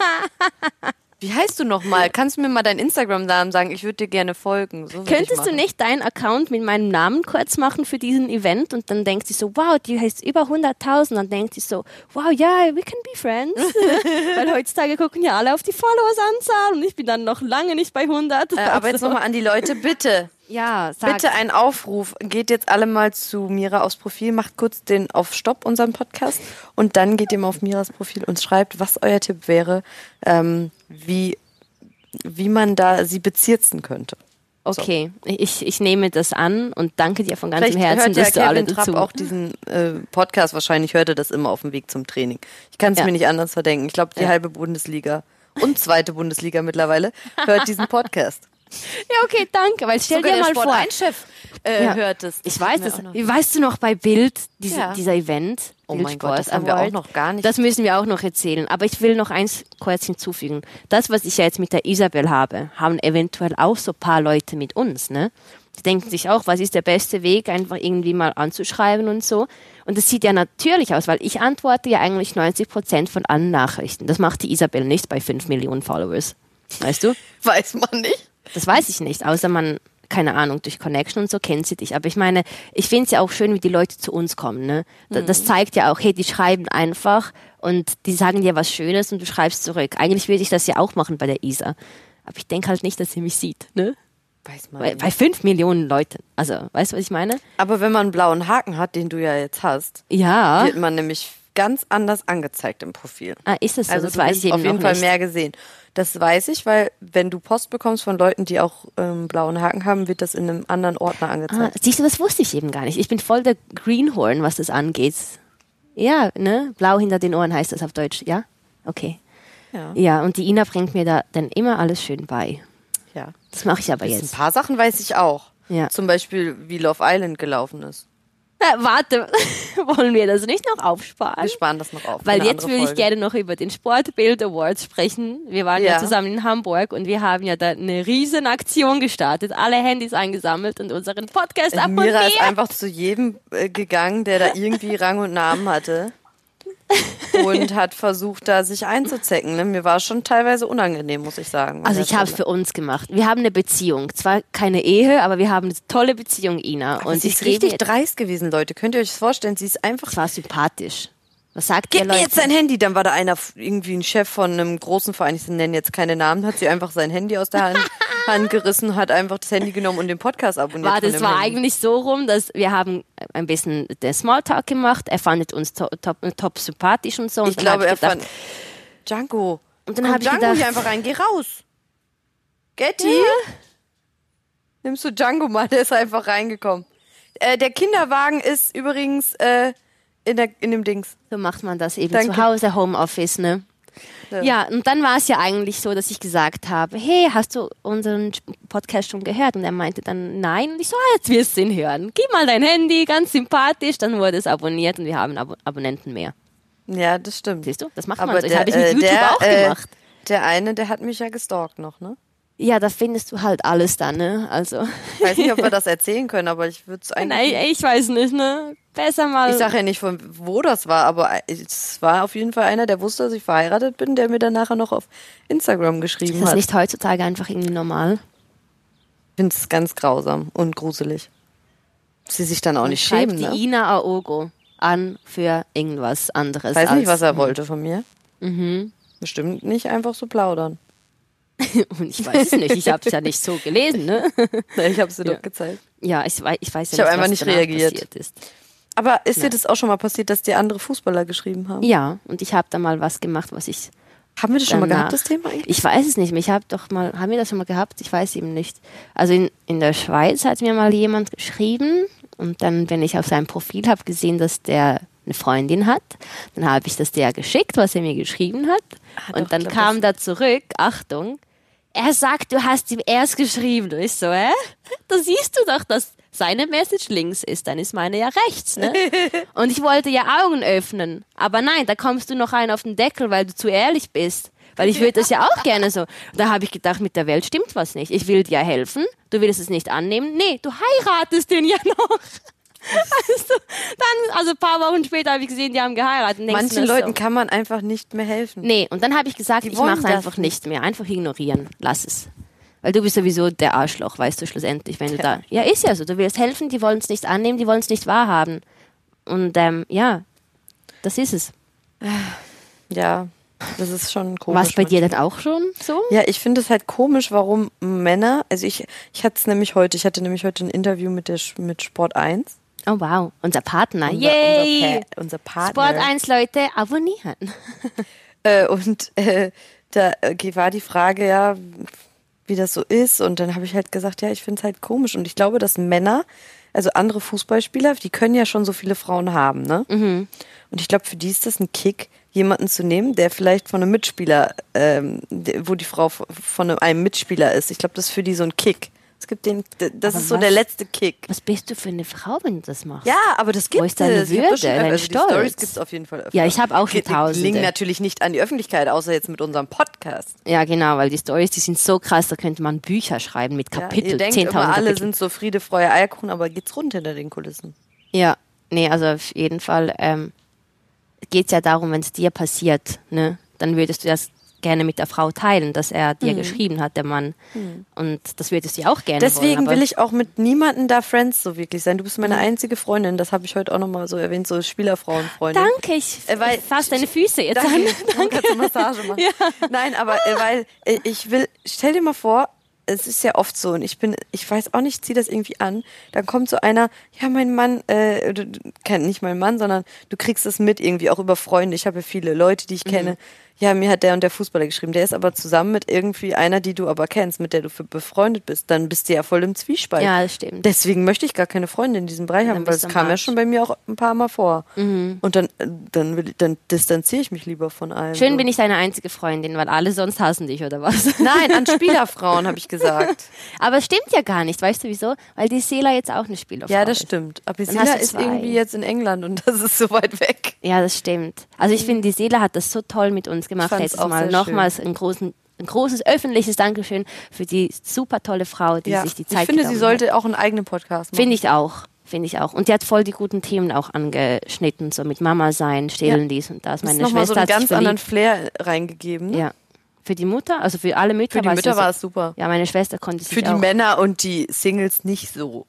Wie heißt du nochmal? Kannst du mir mal deinen Instagram-Namen sagen? Ich würde dir gerne folgen. So Könntest du nicht deinen Account mit meinem Namen kurz machen für diesen Event und dann denkt sie so, wow, die heißt über 100.000. Dann denkt sie so, wow, ja, we can be friends. Weil heutzutage gucken ja alle auf die Followersanzahl und ich bin dann noch lange nicht bei 100. Äh, aber jetzt Also, nochmal an die Leute, bitte. ja, sag. Bitte ein Aufruf. Geht jetzt alle mal zu Mira aufs Profil, macht kurz den auf Stopp, unseren Podcast, und dann geht ihr mal auf Miras Profil und schreibt, was euer Tipp wäre, ähm, wie, wie man da sie bezirzen könnte. Okay, ich, ich nehme das an und danke dir von ganzem Vielleicht Herzen, hört ja dass du alle Kevin Trapp dazu. auch diesen äh, Podcast, wahrscheinlich hört er das immer auf dem Weg zum Training. Ich kann es Ja. mir nicht anders verdenken. Ich glaube, die Ja. halbe Bundesliga und zweite Bundesliga mittlerweile hört diesen Podcast. Ja, okay, danke, weil stell dir mal vor. Chef äh, Ja. hört es. Ich weiß das. Weißt du noch bei Bild, diese, Ja. dieser Event? Oh mein Gott, das haben wir auch noch gar nicht. Das müssen wir auch noch erzählen. Aber ich will noch eins kurz hinzufügen. Das, was ich ja jetzt mit der Isabel habe, haben eventuell auch so ein paar Leute mit uns, ne? Die denken sich auch, was ist der beste Weg, einfach irgendwie mal anzuschreiben und so. Und das sieht ja natürlich aus, weil ich antworte ja eigentlich 90 Prozent von allen Nachrichten. Das macht die Isabel nicht bei 5 Millionen Followers. Weißt du? Weiß man nicht. Das weiß ich nicht, außer man, keine Ahnung, durch Connection und so kennt sie dich. Aber ich meine, ich finde es ja auch schön, wie die Leute zu uns kommen. Ne? Da- Das zeigt ja auch, hey, die schreiben einfach und die sagen dir was Schönes und du schreibst zurück. Eigentlich würde ich das ja auch machen bei der Isa. Aber ich denke halt nicht, dass sie mich sieht. Ne? Weiß man Bei, bei fünf Millionen Leuten. Also, weißt du, was ich meine? Aber wenn man einen blauen Haken hat, den du ja jetzt hast, Ja. wird man nämlich ganz anders angezeigt im Profil. Ah, ist das so? Also das du weiß ich auf jeden Fall nicht. mehr gesehen. Das weiß ich, weil wenn du Post bekommst von Leuten, die auch ähm, blauen Haken haben, wird das in einem anderen Ordner Ah, angezeigt. siehst du, das wusste ich eben gar nicht. Ich bin voll der Greenhorn, was das angeht. Ja, ne? Blau hinter den Ohren heißt das auf Deutsch, ja? Okay. Ja. Ja, und die Ina bringt mir da dann immer alles schön bei. ja. Das mache ich aber Ein jetzt. paar Sachen weiß ich auch. Ja. Zum Beispiel, wie Love Island gelaufen ist. Warte, wollen wir das nicht noch aufsparen? Wir sparen das noch auf. Weil jetzt würde ich gerne noch über den Sportbild Awards sprechen. Wir waren ja. Ja. zusammen in Hamburg und wir haben ja da eine riesen Aktion gestartet, alle Handys eingesammelt und unseren Podcast Mira ist abonniert. einfach zu jedem äh, gegangen, der da irgendwie Rang und Namen hatte. Und hat versucht, da sich einzuzecken. Ne? Mir war es schon teilweise unangenehm, muss ich sagen. Also ich habe es für uns gemacht. Wir haben eine Beziehung. Zwar keine Ehe, aber wir haben eine tolle Beziehung, Ina. Und und sie ist richtig dreist gewesen, Leute. Könnt ihr euch das vorstellen? Sie ist einfach. Es war sympathisch. Was sagt Gib ihr, mir Leute? jetzt dein Handy. Dann war da einer, irgendwie ein Chef von einem großen Verein, ich nenne jetzt keine Namen, hat sie einfach sein Handy aus der Hand, Hand gerissen, hat einfach das Handy genommen und den Podcast abonniert. war, das war Handy. eigentlich so rum, dass wir haben ein bisschen den Smalltalk gemacht. Er fandet uns to top, top sympathisch und so. Und Ich glaube, er gedacht, fand. Django. Und dann komm, hab ich Django gedacht- hier einfach rein, geh raus. Getty? Nimmst du Django mal, der ist einfach reingekommen. Äh, der Kinderwagen ist übrigens äh, in, der, in dem Dings. So macht man das eben Danke. zu Hause, Homeoffice, ne? Ja. Ja. und dann war es ja eigentlich so, dass ich gesagt habe, hey, hast du unseren Podcast schon gehört? Und er meinte dann, nein. Und ich so, ah, jetzt wirst du ihn hören. Gib mal dein Handy, ganz sympathisch. Dann wurde es abonniert und wir haben Abo Abonnenten mehr. Ja, das stimmt. Siehst du, das macht Aber man so. Das habe ich mit äh, YouTube der, auch äh, gemacht. Der eine, der hat mich ja gestalkt noch, ne? Ja, da findest du halt alles dann, ne? Also, Ich weiß nicht, ob wir das erzählen können, aber ich würde es eigentlich. nein, ich weiß nicht, ne? Besser mal. Ich sage ja nicht, von wo das war, aber es war auf jeden Fall einer, der wusste, dass ich verheiratet bin, der mir dann nachher noch auf Instagram ist geschrieben das hat. nicht heutzutage einfach irgendwie normal? Ich finde es ganz grausam und gruselig. Sie sich dann auch nicht Schreibt schämen, die ne? Ina Aogo an für irgendwas anderes. Ich weiß nicht, was er wollte von mir. Bestimmt nicht einfach so plaudern. Und ich weiß es nicht, ich habe es ja nicht so gelesen, ne? Ich habe sie Ja. doch gezeigt. Ja, ich weiß, ich weiß ja Ich nicht, einfach was nicht reagiert. passiert ist. Aber ist dir das auch schon mal passiert, dass dir andere Fußballer geschrieben haben? Ja, und ich habe da mal was gemacht, was ich Haben wir das schon mal gehabt, das Thema eigentlich? Ich weiß es nicht mehr. Ich habe doch mal, haben wir das schon mal gehabt? Ich weiß eben nicht. Also in, in der Schweiz hat mir mal jemand geschrieben und dann, wenn ich auf seinem Profil habe gesehen, dass der eine Freundin hat, dann habe ich das der geschickt, was er mir geschrieben hat. Ah, doch, und dann kam da zurück, Achtung, er sagt, du hast ihm erst geschrieben. Und ich so, hä? Da siehst du doch, dass seine Message links ist, dann ist meine ja rechts, ne? Und ich wollte ja Augen öffnen. Aber nein, da kommst du noch rein auf den Deckel, weil du zu ehrlich bist. Weil ich würde das ja auch gerne so. Da habe ich gedacht, mit der Welt stimmt was nicht. Ich will dir helfen, du willst es nicht annehmen. Nee, du heiratest den ja noch. Also, dann, also ein paar Wochen später habe ich gesehen, die haben geheiratet. Manchen Leuten so, kann man einfach nicht mehr helfen. Nee, und dann habe ich gesagt, Die ich mache es einfach nicht mehr. Einfach ignorieren. Lass es. Weil du bist sowieso der Arschloch, weißt du, schlussendlich, wenn du da. Ja, ist ja so. Du willst helfen, die wollen es nicht annehmen, die wollen es nicht wahrhaben. Und ähm, ja, das ist es. Ja, das ist schon komisch. War es bei dir denn auch schon so? Ja, ich finde es halt komisch, warum Männer, also ich, ich hatte es nämlich heute, ich hatte nämlich heute ein Interview mit der mit Sport 1. Oh wow, unser Partner. Unser, Yay! Unser, Pa- unser Partner. Sport 1 Leute abonnieren. Äh, und äh, da äh, war die Frage ja, wie das so ist. Und dann habe ich halt gesagt, ja, ich finde es halt komisch. Und ich glaube, dass Männer, also andere Fußballspieler, die können ja schon so viele Frauen haben, ne? Mhm. Und ich glaube, für die ist das ein Kick, jemanden zu nehmen, der vielleicht von einem Mitspieler, ähm, wo die Frau von einem Mitspieler ist. Ich glaube, das ist für die so ein Kick. Es gibt den, das Aber ist so was- der letzte Kick. Was bist du für eine Frau, wenn du das machst? Ja, aber das gibt deine es. Hab Würde, schon- dein also die Stolz? Stories gibt es auf jeden Fall. Öfter. Ja, ich habe auch schon Die- die liegen natürlich nicht an die Öffentlichkeit, außer jetzt mit unserem Podcast. Ja, genau, weil die Stories, die sind so krass, da könnte man Bücher schreiben mit Ja, Kapitel, ihr denkt 10.000 immer, alle Kapitel. sind so Friede, Freude, Eierkuchen, aber geht's rund hinter den Kulissen. Ja, nee, also auf jeden Fall ähm, geht es ja darum, wenn es dir passiert, ne, dann würdest du das gerne mit der Frau teilen, dass er dir geschrieben hat, der Mann. Und das würdest du ja auch gerne Deswegen wollen. will ich auch mit niemandem da Friends so wirklich sein. Du bist meine einzige Freundin, das habe ich heute auch nochmal so erwähnt, so Spielerfrauenfreundin. Danke, ich Äh, weil- fass deine Füße jetzt Danke, an. du kannst eine Massage machen. Nein, aber äh, weil äh, ich will, stell dir mal vor, es ist ja oft so und ich bin, ich weiß auch nicht, ich zieh das irgendwie an. Dann kommt so einer, ja, mein Mann, äh, du, nicht mein Mann, sondern du kriegst es mit irgendwie auch über Freunde. Ich habe ja viele Leute, die ich kenne. Ja, mir hat der und der Fußballer geschrieben, der ist aber zusammen mit irgendwie einer, die du aber kennst, mit der du für befreundet bist, dann bist du ja voll im Zwiespalt. Ja, das stimmt. Deswegen möchte ich gar keine Freunde in diesem Bereich haben, weil es kam ja schon bei mir auch ein paar Mal vor. Mhm. Und dann, äh, dann, will dann distanziere ich mich lieber von allem. Schön so. bin ich deine einzige Freundin, weil alle sonst hassen dich oder was? Nein, an Spielerfrauen habe ich gesagt. Aber es stimmt ja gar nicht, weißt du wieso? Weil die Sela jetzt auch eine Spielerfrau Ja, das ist. stimmt. Aber hast du ist irgendwie jetzt in England und das ist so weit weg. Ja, das stimmt. Also ich finde, die Seele hat das so toll mit uns gemacht. fand's auch Mal nochmals ein, großen, ein großes öffentliches Dankeschön für die super tolle Frau, die ja. sich die Zeit ich finde, sie sollte auch einen eigenen Podcast hat. machen. Finde ich auch. Finde ich auch. Und die hat voll die guten Themen auch angeschnitten, so mit Mama sein, stillen, Ja. dies und das. Das ist Meine so Schwester einen hat sich ganz anderen. Flair reingegeben. Ne? Ja. Für die Mutter, also für alle Mütter Für die war Mütter es war so, es super. Ja, meine Schwester konnte Für die auch. Männer und die Singles nicht so.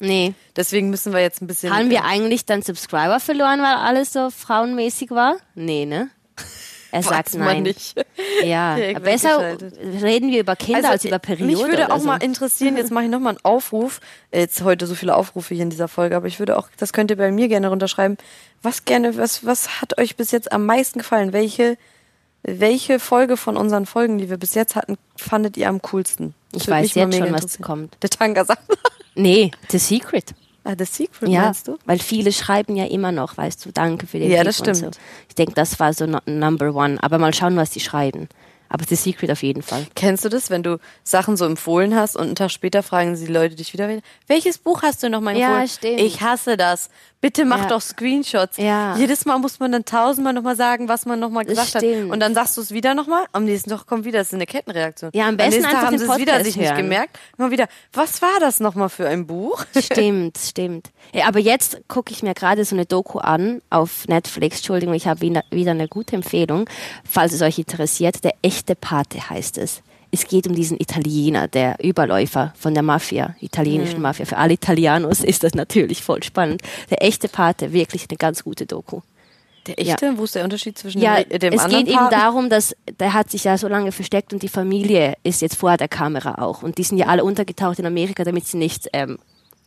Nee. Deswegen müssen wir jetzt ein bisschen. Haben wir eigentlich dann Subscriber verloren, weil alles so frauenmäßig war? Nee, ne? Er sagt nein. nicht. Ja, besser reden wir über Kinder als über Periode. Also, Mich würde auch so. mal interessieren, jetzt mache ich nochmal einen Aufruf. Jetzt heute so viele Aufrufe hier in dieser Folge, aber ich würde auch, das könnt ihr bei mir gerne runterschreiben. Was gerne, was, was hat euch bis jetzt am meisten gefallen? Welche, welche Folge von unseren Folgen, die wir bis jetzt hatten, fandet ihr am coolsten? Das Ich weiß jetzt schon, was kommt. Der Tanga sagt. Nee, The Secret. Ah, The Secret, Ja, meinst du? weil viele schreiben ja immer noch, weißt du, danke für den Ja, Tipp das stimmt. So. Ich denke, das war so no Number One. Aber mal schauen, was die schreiben. Aber The Secret auf jeden Fall. Kennst du das, wenn du Sachen so empfohlen hast und einen Tag später fragen sie die Leute dich wieder, welches Buch hast du noch mal Ja, empfohlen? stimmt. Ich hasse das. Bitte mach Ja. doch Screenshots. Ja. Jedes Mal muss man dann tausendmal noch mal sagen, was man noch mal Das gesagt hat. Und dann sagst du es wieder noch mal. Am nächsten Tag kommt wieder, das ist eine Kettenreaktion. Ja, am besten nächsten Tag haben sie es wieder sich nicht gemerkt. Immer wieder, was war das noch mal für ein Buch? Stimmt, stimmt. Ja, aber jetzt gucke ich mir gerade so eine Doku an auf Netflix. Entschuldigung, ich habe wieder eine gute Empfehlung, falls es euch interessiert. Der echte Pate heißt es. Es geht um diesen Italiener, der Überläufer von der Mafia, italienischen Mafia. Für alle Italianos ist das natürlich voll spannend. Der echte Pate, wirklich eine ganz gute Doku. Der echte? Wo ist der Unterschied zwischen Ja, dem, dem es anderen geht eben Paar? darum, dass der hat sich ja so lange versteckt und die Familie ist jetzt vor der Kamera auch. Und die sind ja alle untergetaucht in Amerika, damit sie nicht ähm,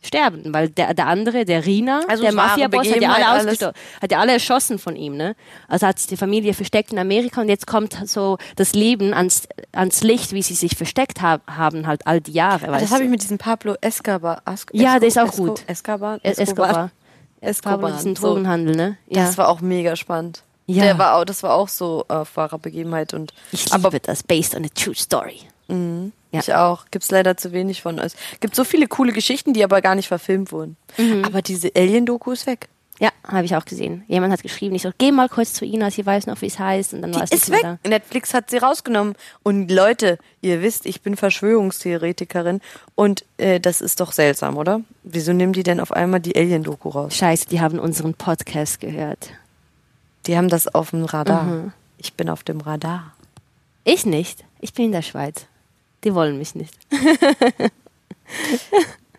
sterben. Weil der, der andere, der Rina, Also der Mafia-Boss, hat ja alle hat ja alle erschossen von ihm. Ne? Also hat sich die Familie versteckt in Amerika und jetzt kommt so das Leben ans, ans Licht, wie sie sich versteckt hab, haben, halt all die Jahre. Ah, das habe ich mit diesem Pablo Escobar. As Ja, der ist auch Esco- gut. Escobar? Es- Escobar. Escobar. Pablo, diesen so. Drogenhandel, ne? Ja. Das war auch mega spannend. Ja. Der war auch, das war auch so äh, auf wahrer Begebenheit und ich liebe das, based on a true story. Ja. ich auch. Gibt's leider zu wenig von. Es gibt so viele coole Geschichten, die aber gar nicht verfilmt wurden. Mhm. Aber diese Alien-Doku ist weg. Ja, habe ich auch gesehen. Jemand hat geschrieben, ich so, geh mal kurz zu Ina, sie weiß noch, wie es heißt. Und dann war es Die ist weg. Netflix hat sie rausgenommen. Und Leute, ihr wisst, ich bin Verschwörungstheoretikerin und äh, das ist doch seltsam, oder? Wieso nehmen die denn auf einmal die Alien-Doku da. raus? Scheiße, die haben unseren Podcast gehört. Die haben das auf dem Radar. Mhm. Ich bin auf dem Radar. Ich nicht. Ich bin in der Schweiz. Die wollen mich nicht.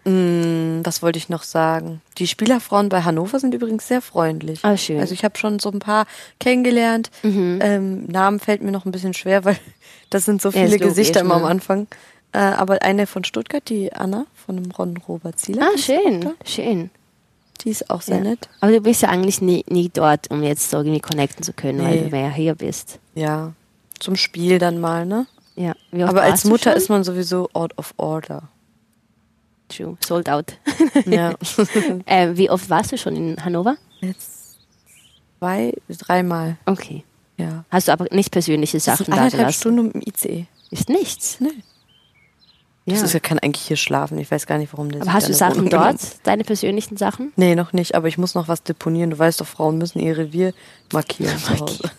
Hm, Was wollte ich noch sagen? Die Spielerfrauen bei Hannover sind übrigens sehr freundlich. Ah, schön. Mhm. Also ich habe schon so ein paar kennengelernt. Ähm, Namen fällt mir noch ein bisschen schwer, weil das sind so Ja, viele logisch, Gesichter immer am ne? Anfang. Äh, aber eine von Stuttgart, die Anna von dem Ron Robert Zieler. Ah, schön, schön. Die ist auch sehr Ja. nett. Aber du bist ja eigentlich nie, nie dort, um jetzt so irgendwie connecten zu können, weil Nee. du mehr hier bist. Ja. Zum Spiel dann mal, ne? Ja. Aber als Mutter ist man sowieso out of order. True. Sold out. Ja. äh, wie oft warst du schon in Hannover? Jetzt zwei, dreimal. Okay. Ja. Hast du aber nicht persönliche Das Sachen da gelassen? Stunden im ICE. Ist nichts. Nee. Ja. Das ist, er kann eigentlich hier schlafen. Ich weiß gar nicht, warum der aber hast du Sachen Wohnung dort? genommen Deine persönlichen Sachen? Nee, noch nicht, aber ich muss noch was deponieren. Du weißt doch, Frauen müssen ihr Revier markieren zu Hause.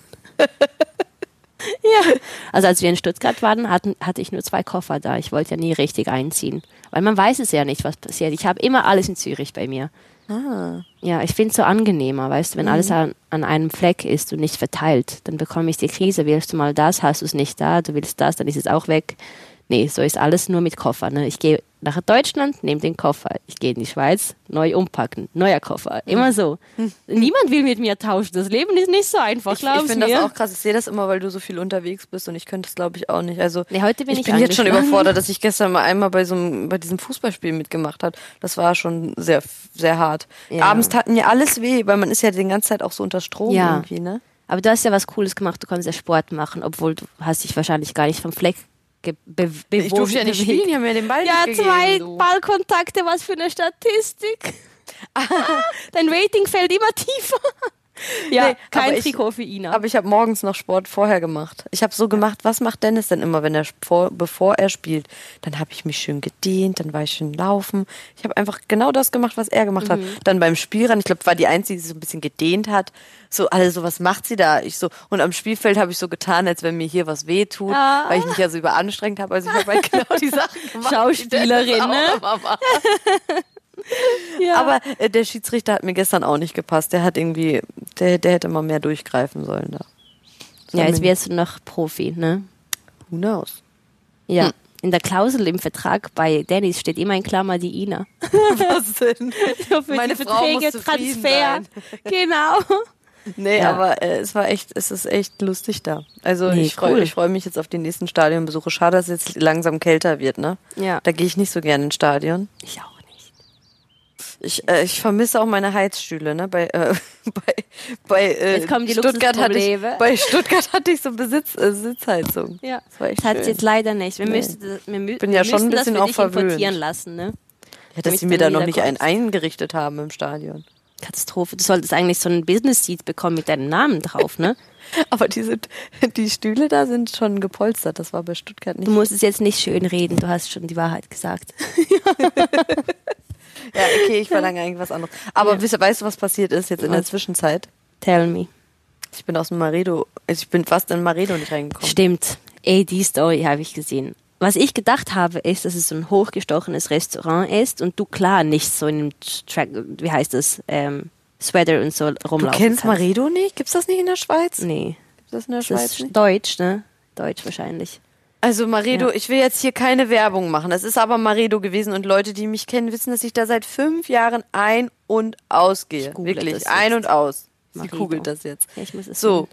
Ja. Also als wir in Stuttgart waren, hatten, hatte ich nur zwei Koffer da. Ich wollte ja nie richtig einziehen. Weil man weiß es ja nicht, was passiert. Ich habe immer alles in Zürich bei mir. Ah. Ja, ich finde es so angenehmer, weißt du, wenn alles an, an einem Fleck ist und nicht verteilt, dann bekomme ich die Krise. Willst du mal das, hast du es nicht da, du willst das, dann ist es auch weg. Nee, so ist alles nur mit Koffer. Ne? Ich gehe nach Deutschland, nehme den Koffer. Ich gehe in die Schweiz, neu umpacken, neuer Koffer. Immer so. Niemand will mit mir tauschen. Das Leben ist nicht so einfach, Ich, ich glaubst finde das auch krass. Ich sehe das immer, weil du so viel unterwegs bist und ich könnte es, glaube ich, auch nicht. Also Nee, heute bin ich ich bin jetzt schon überfordert, dass ich gestern mal einmal bei so einem, bei diesem Fußballspiel mitgemacht habe. Das war schon sehr, sehr hart. Ja. Abends tat mir alles weh, weil man ist ja die ganze Zeit auch so unter Strom Ja. irgendwie, ne? Aber du hast ja was Cooles gemacht, du kannst ja Sport machen, obwohl du hast dich wahrscheinlich gar nicht vom Fleck be Ich durfte ja nicht spielen, die haben mir den Ball Ja, nicht zwei gegeben. du. Ballkontakte, was für eine Statistik. Dein Rating fällt immer tiefer. Ja, Nee, kein aber ich- Trikot für Ina. Aber ich habe morgens noch Sport vorher gemacht. Ich habe so gemacht, was macht Dennis denn immer, wenn er vor, bevor er spielt? Dann habe ich mich schön gedehnt, dann war ich schön laufen. Ich habe einfach genau das gemacht, was er gemacht hat. Dann beim Spielrennen, ich glaube, war die einzige, die so ein bisschen gedehnt hat. So alle so, was macht sie da? Ich so und am Spielfeld habe ich so getan, als wenn mir hier was weh tut, Ah. weil ich mich ja so überanstrengt habe. Also ich habe halt genau die Sachen gemacht. Schauspielerin, ne? Ja. Aber äh, der Schiedsrichter hat mir gestern auch nicht gepasst. Der hat irgendwie, der, der hätte mal mehr durchgreifen sollen da. Das ja, jetzt wärst du noch Profi, ne? Who knows? Ja. Hm. In der Klausel im Vertrag bei Dennis steht immer in Klammer die Ina. Was denn? Für Meine die Frau muss Verträge, Transfer. Genau. Nee, Ja. aber äh, es war echt, es ist echt lustig da. Also Nee, ich freue cool. freu mich jetzt auf die nächsten Stadionbesuche. Schade, dass es jetzt langsam kälter wird, ne? Ja. Da gehe ich nicht so gerne ins Stadion. Ich auch. Ich, äh, ich vermisse auch meine Heizstühle, ne? Bei, äh, bei, bei äh, Jetzt kommen die Stuttgart hatte ich, bei Stuttgart hatte ich so Besitz, äh, Sitzheizung. Ja. Das Das hat jetzt leider nicht. Wir Nee. müssen, wir, mü Bin wir ja schon ein bisschen das auch verwöhnt. importieren lassen, ne? Ja, dass sie mir da noch nicht einen eingerichtet haben im Stadion. Katastrophe. Du solltest eigentlich so einen Business-Seat bekommen mit deinem Namen drauf, ne? Aber die, sind, die Stühle da sind schon gepolstert. Das war bei Stuttgart nicht. Du musst es jetzt nicht schön reden, du hast schon die Wahrheit gesagt. Ja, okay, ich verlange eigentlich was anderes. Aber ihr- weißt du, was passiert ist jetzt in der? Zwischenzeit? Tell me. Ich bin aus dem Maredo, also ich bin fast in Maredo nicht reingekommen. Stimmt. Ey, die Story habe ich gesehen. Was ich gedacht habe, ist, dass es so ein hochgestochenes Restaurant ist und du klar nicht so in einem Track, wie heißt das, ähm, Sweater und so Du rumlaufen kennst kannst. Maredo nicht? Gibt's das nicht in der Schweiz? Nee. Gibt's das in der Das Schweiz ist nicht? Deutsch, ne? Deutsch wahrscheinlich. Also Maredo, Ja. ich will jetzt hier keine Werbung machen. Es ist aber Maredo gewesen und Leute, die mich kennen, wissen, dass ich da seit fünf Jahren ein- und ausgehe. Wirklich, das ein und aus. Sie googelt das jetzt. Ja, ich muss es So.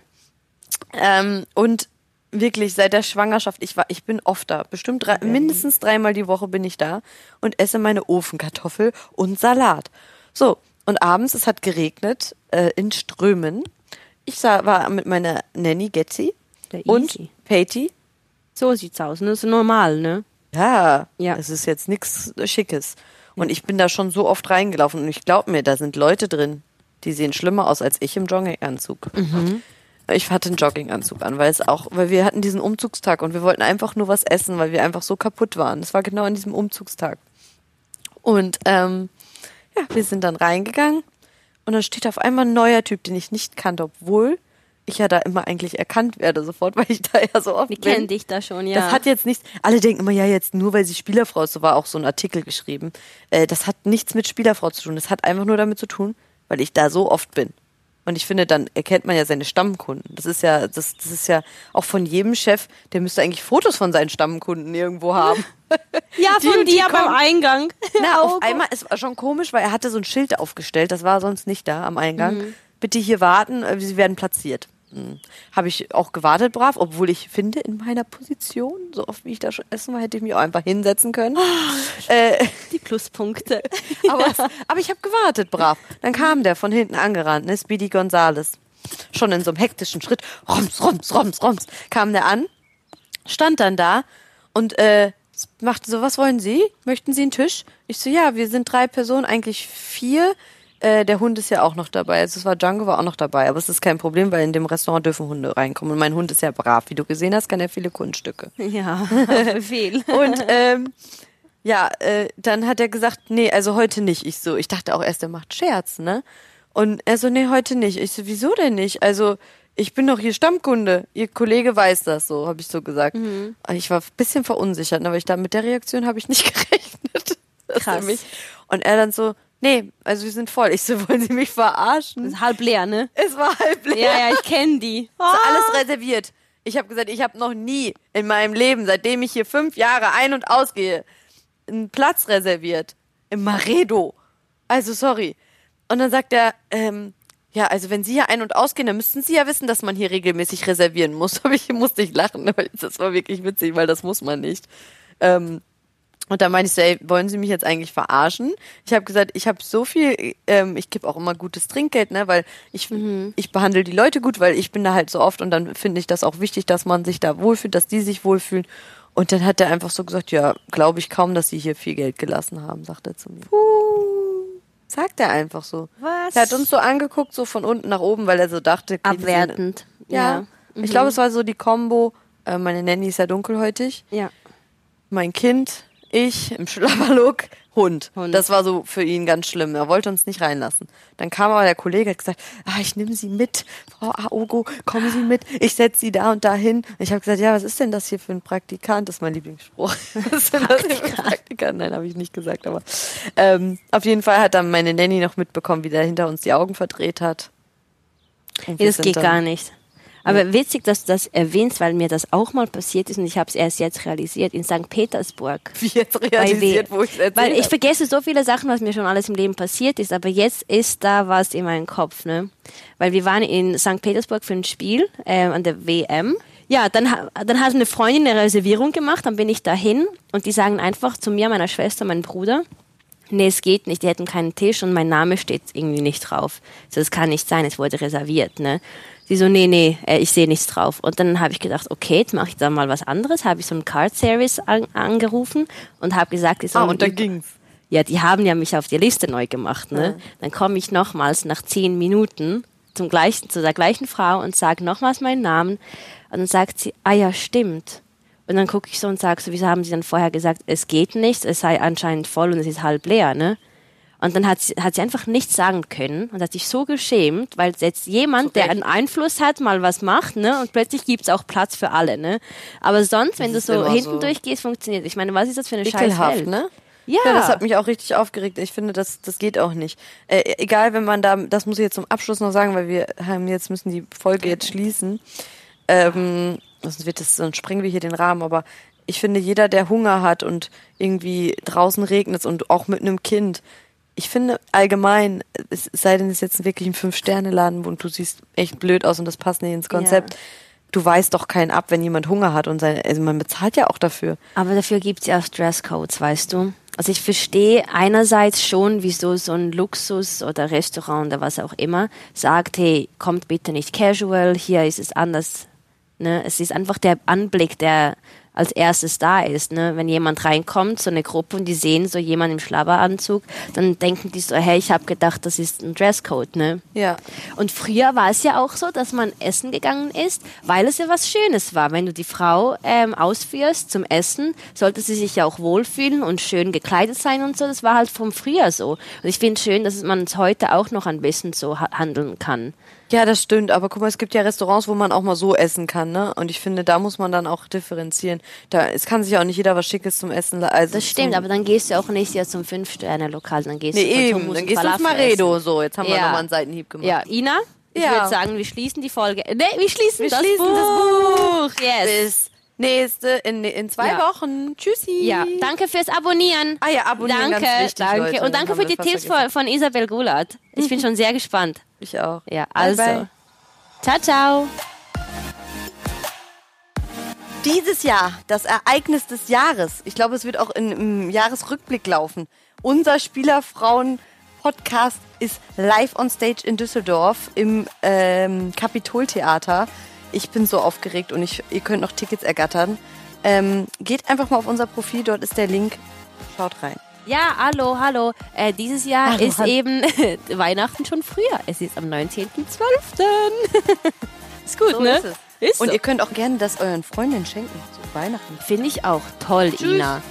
Ähm, und wirklich seit der Schwangerschaft, ich war, ich bin oft da. Bestimmt drei, mindestens dreimal die Woche bin ich da und esse meine Ofenkartoffel und Salat. So, und abends, es hat geregnet, äh, in Strömen. Ich sah, war mit meiner Nanny Getzi und. Patty. So sieht's aus. Ne? So normal, ne? Ja, Ja. es ist jetzt nichts Schickes. Und ich bin da schon so oft reingelaufen und ich glaube mir, da sind Leute drin, die sehen schlimmer aus als ich im Jogginganzug. Ich hatte einen Jogginganzug an, weil es auch, weil wir hatten diesen Umzugstag und wir wollten einfach nur was essen, weil wir einfach so kaputt waren. Das war genau an diesem Umzugstag. Und ähm, ja, wir sind dann reingegangen und dann steht auf einmal ein neuer Typ, den ich nicht kannte, obwohl ich ja da immer eigentlich erkannt werde sofort, weil ich da ja so oft Wir bin. kennen dich da schon, ja. Das hat jetzt nichts, alle denken immer, ja, jetzt nur weil sie Spielerfrau ist, so war auch so ein Artikel geschrieben. Äh, das hat nichts mit Spielerfrau zu tun. Das hat einfach nur damit zu tun, weil ich da so oft bin. Und ich finde, dann erkennt man ja seine Stammkunden. Das ist ja, das, das ist ja auch von jedem Chef, der müsste eigentlich Fotos von seinen Stammkunden irgendwo haben. ja, die von dir beim. Eingang. Na, auf einmal, es war schon komisch, weil er hatte so ein Schild aufgestellt, das war sonst nicht da am Eingang. Mhm. Bitte hier warten, äh, sie werden platziert. Hm. Habe ich auch gewartet brav, obwohl ich finde, in meiner Position, so oft wie ich da schon essen war, hätte ich mich auch einfach hinsetzen können. äh, Die Pluspunkte. aber, es, aber ich habe gewartet brav. Dann kam der von hinten angerannt, ne, Speedy Gonzales. Schon in so einem hektischen Schritt, roms, roms, roms, roms, kam der an, stand dann da und äh, machte so, was wollen Sie? Möchten Sie einen Tisch? Ich so, ja, wir sind drei Personen, eigentlich vier. Äh, der Hund ist ja auch noch dabei. Also es war Django war auch noch dabei, aber es ist kein Problem, weil in dem Restaurant dürfen Hunde reinkommen. Und mein Hund ist ja brav. Wie du gesehen hast, kann er viele Kunststücke. Ja, Befehl. Und ähm, ja, äh, dann hat er gesagt, nee, also heute nicht. Ich so, ich dachte auch erst, er macht Scherz, ne? Und er so, nee, heute nicht. Ich so, wieso denn nicht? Also ich bin doch hier Stammkunde. Ihr Kollege weiß das, so habe ich so gesagt. Und Ich war ein bisschen verunsichert, ne, aber ich da mit der Reaktion habe ich nicht gerechnet. er Krass. Mich, und er dann so, nee, also wir sind voll. Ich so, wollen Sie mich verarschen? Das ist halb leer, ne? Es war halb leer. Ja, ja, ich kenne die. ist alles reserviert. Ich habe gesagt, ich habe noch nie in meinem Leben, seitdem ich hier fünf Jahre ein- und ausgehe, einen Platz reserviert. Im Maredo. Also sorry. Und dann sagt er, ähm, ja, also wenn Sie hier ein- und ausgehen, dann müssten Sie ja wissen, dass man hier regelmäßig reservieren muss. Aber ich musste ich lachen, weil das war wirklich witzig, weil das muss man nicht. Ähm, Und da meinte ich so, ey, wollen Sie mich jetzt eigentlich verarschen? Ich habe gesagt, ich habe so viel, ähm, ich gebe auch immer gutes Trinkgeld, ne, weil ich, ich behandle die Leute gut, weil ich bin da halt so oft und dann finde ich das auch wichtig, dass man sich da wohlfühlt, dass die sich wohlfühlen. Und dann hat er einfach so gesagt, ja, glaube ich kaum, dass Sie hier viel Geld gelassen haben, sagt er zu mir. Sagt er einfach so. Was? Er hat uns so angeguckt, so von unten nach oben, weil er so dachte, Abwertend. Ja. Ich glaube, es war so die Kombo. Äh, meine Nanny ist ja dunkelhäutig. Ja. Mein Kind, ich im Schlabberlook, Hund. Hund. Das war so für ihn ganz schlimm. Er wollte uns nicht reinlassen. Dann kam aber der Kollege, hat gesagt, ah, ich nehme Sie mit, Frau Aogo, kommen Sie mit, ich setze Sie da und da hin. Ich habe gesagt, ja, was ist denn das hier für ein Praktikant? Das ist mein Lieblingsspruch. Was ist denn das hier für ein Praktikant? Nein, habe ich nicht gesagt, aber ähm, auf jeden Fall hat dann meine Nanny noch mitbekommen, wie der hinter uns die Augen verdreht hat. Ja, das geht gar nicht. Aber witzig, dass du das erwähnst, weil mir das auch mal passiert ist und ich habe es erst jetzt realisiert in St. Petersburg. Wie jetzt realisiert, wo ich es Weil ich vergesse so viele Sachen, was mir schon alles im Leben passiert ist, aber jetzt ist da was in meinem Kopf, ne? Weil wir waren in St. Petersburg für ein Spiel äh, an der WM. Ja, dann, dann hat eine Freundin eine Reservierung gemacht, dann bin ich dahin und die sagen einfach zu mir, meiner Schwester, meinem Bruder, nee, es geht nicht, die hätten keinen Tisch und mein Name steht irgendwie nicht drauf. So, das kann nicht sein, es wurde reserviert, ne? Sie so, nee, nee, äh, ich sehe nichts drauf. Und dann habe ich gedacht, okay, jetzt mache ich da mal was anderes, habe ich so einen Card Service an, angerufen und habe gesagt, die ah, sollen und dann ging's. ja, die haben ja mich auf die Liste neu gemacht, ne? Dann komme ich nochmals nach zehn Minuten zum gleichen, zu der gleichen Frau und sage nochmals meinen Namen. Und dann sagt sie, ah ja, stimmt. Und dann gucke ich so und sage so, wieso haben sie dann vorher gesagt, es geht nicht, es sei anscheinend voll und es ist halb leer, ne? Und dann hat sie, hat sie einfach nichts sagen können und hat sich so geschämt, weil jetzt jemand, der einen Einfluss hat, mal was macht, ne? Und plötzlich gibt's auch Platz für alle, ne? Aber sonst, wenn du so hinten so durchgehst, funktioniert. Ich meine, was ist das für eine Scheißwelt? ne? Ja. Ja, das hat mich auch richtig aufgeregt. Ich finde, das, das geht auch nicht. Äh, egal, wenn man da, das muss ich jetzt zum Abschluss noch sagen, weil wir haben jetzt müssen die Folge jetzt schließen. Ähm, sonst wird das, sonst sprengen wir hier den Rahmen. Aber ich finde, jeder, der Hunger hat und irgendwie draußen regnet und auch mit einem Kind, ich finde allgemein, es sei denn, es ist jetzt wirklich ein Fünf-Sterne-Laden und du siehst echt blöd aus und das passt nicht ins Konzept. Du weißt doch keinen ab, wenn jemand Hunger hat und seine, also man bezahlt ja auch dafür. Aber dafür gibt's ja auch Dresscodes, weißt du? Also ich verstehe einerseits schon, wieso so ein Luxus oder Restaurant oder was auch immer sagt, hey, kommt bitte nicht casual, hier ist es anders. Ne? Es ist einfach der Anblick, der als erstes da ist. Ne? Wenn jemand reinkommt, so eine Gruppe und die sehen so jemanden im Schlabberanzug, dann denken die so, hey, ich habe gedacht, das ist ein Dresscode. Ne? Ja. Und früher war es ja auch so, dass man essen gegangen ist, weil es ja was Schönes war. Wenn du die Frau ähm, ausführst zum Essen, sollte sie sich ja auch wohlfühlen und schön gekleidet sein und so. Das war halt vom früher so. Und ich finde schön, dass man es heute auch noch ein bisschen so ha handeln kann. Ja, das stimmt. Aber guck mal, es gibt ja Restaurants, wo man auch mal so essen kann, ne? Und ich finde, da muss man dann auch differenzieren. Da, es kann sich auch nicht jeder was Schickes zum Essen. Also Das stimmt, aber dann gehst du auch nicht jetzt zum Fünf-Sterne-Lokal, dann gehst Nee, du eben. Hummus Dann gehst du Maredo. essen. So, jetzt haben wir Ja. nochmal einen Seitenhieb gemacht. Ja, Ina, ich Ja. würde sagen, wir schließen die Folge. Nee, wir schließen, Wir das, schließen Buch. das Buch. Yes. Bis nächste, in, in zwei Ja. Wochen. Tschüssi. Ja, danke fürs Abonnieren. Ah ja, abonnieren, Danke, wichtig, danke. Leute. Und danke für wir die Tipps von, von Isabel Gulat. Ich bin schon sehr gespannt. Ich auch. Ja, Bye, also. bye. Ciao, ciao. Dieses Jahr, das Ereignis des Jahres. Ich glaube, es wird auch in, im Jahresrückblick laufen. Unser Spielerfrauen-Podcast ist live on stage in Düsseldorf im ähm, Kapitoltheater. Ich bin so aufgeregt und ich, ihr könnt noch Tickets ergattern. Ähm, geht einfach mal auf unser Profil, dort ist der Link. Schaut rein. Ja, hallo, hallo. Äh, dieses Jahr Hallo, ist hallo. eben Weihnachten schon früher. Es ist am 19.12. ist gut, So ne? ist es. Ist Und so. ihr könnt auch gerne das euren Freundinnen schenken zu Weihnachten. Finde ich auch toll, Ina.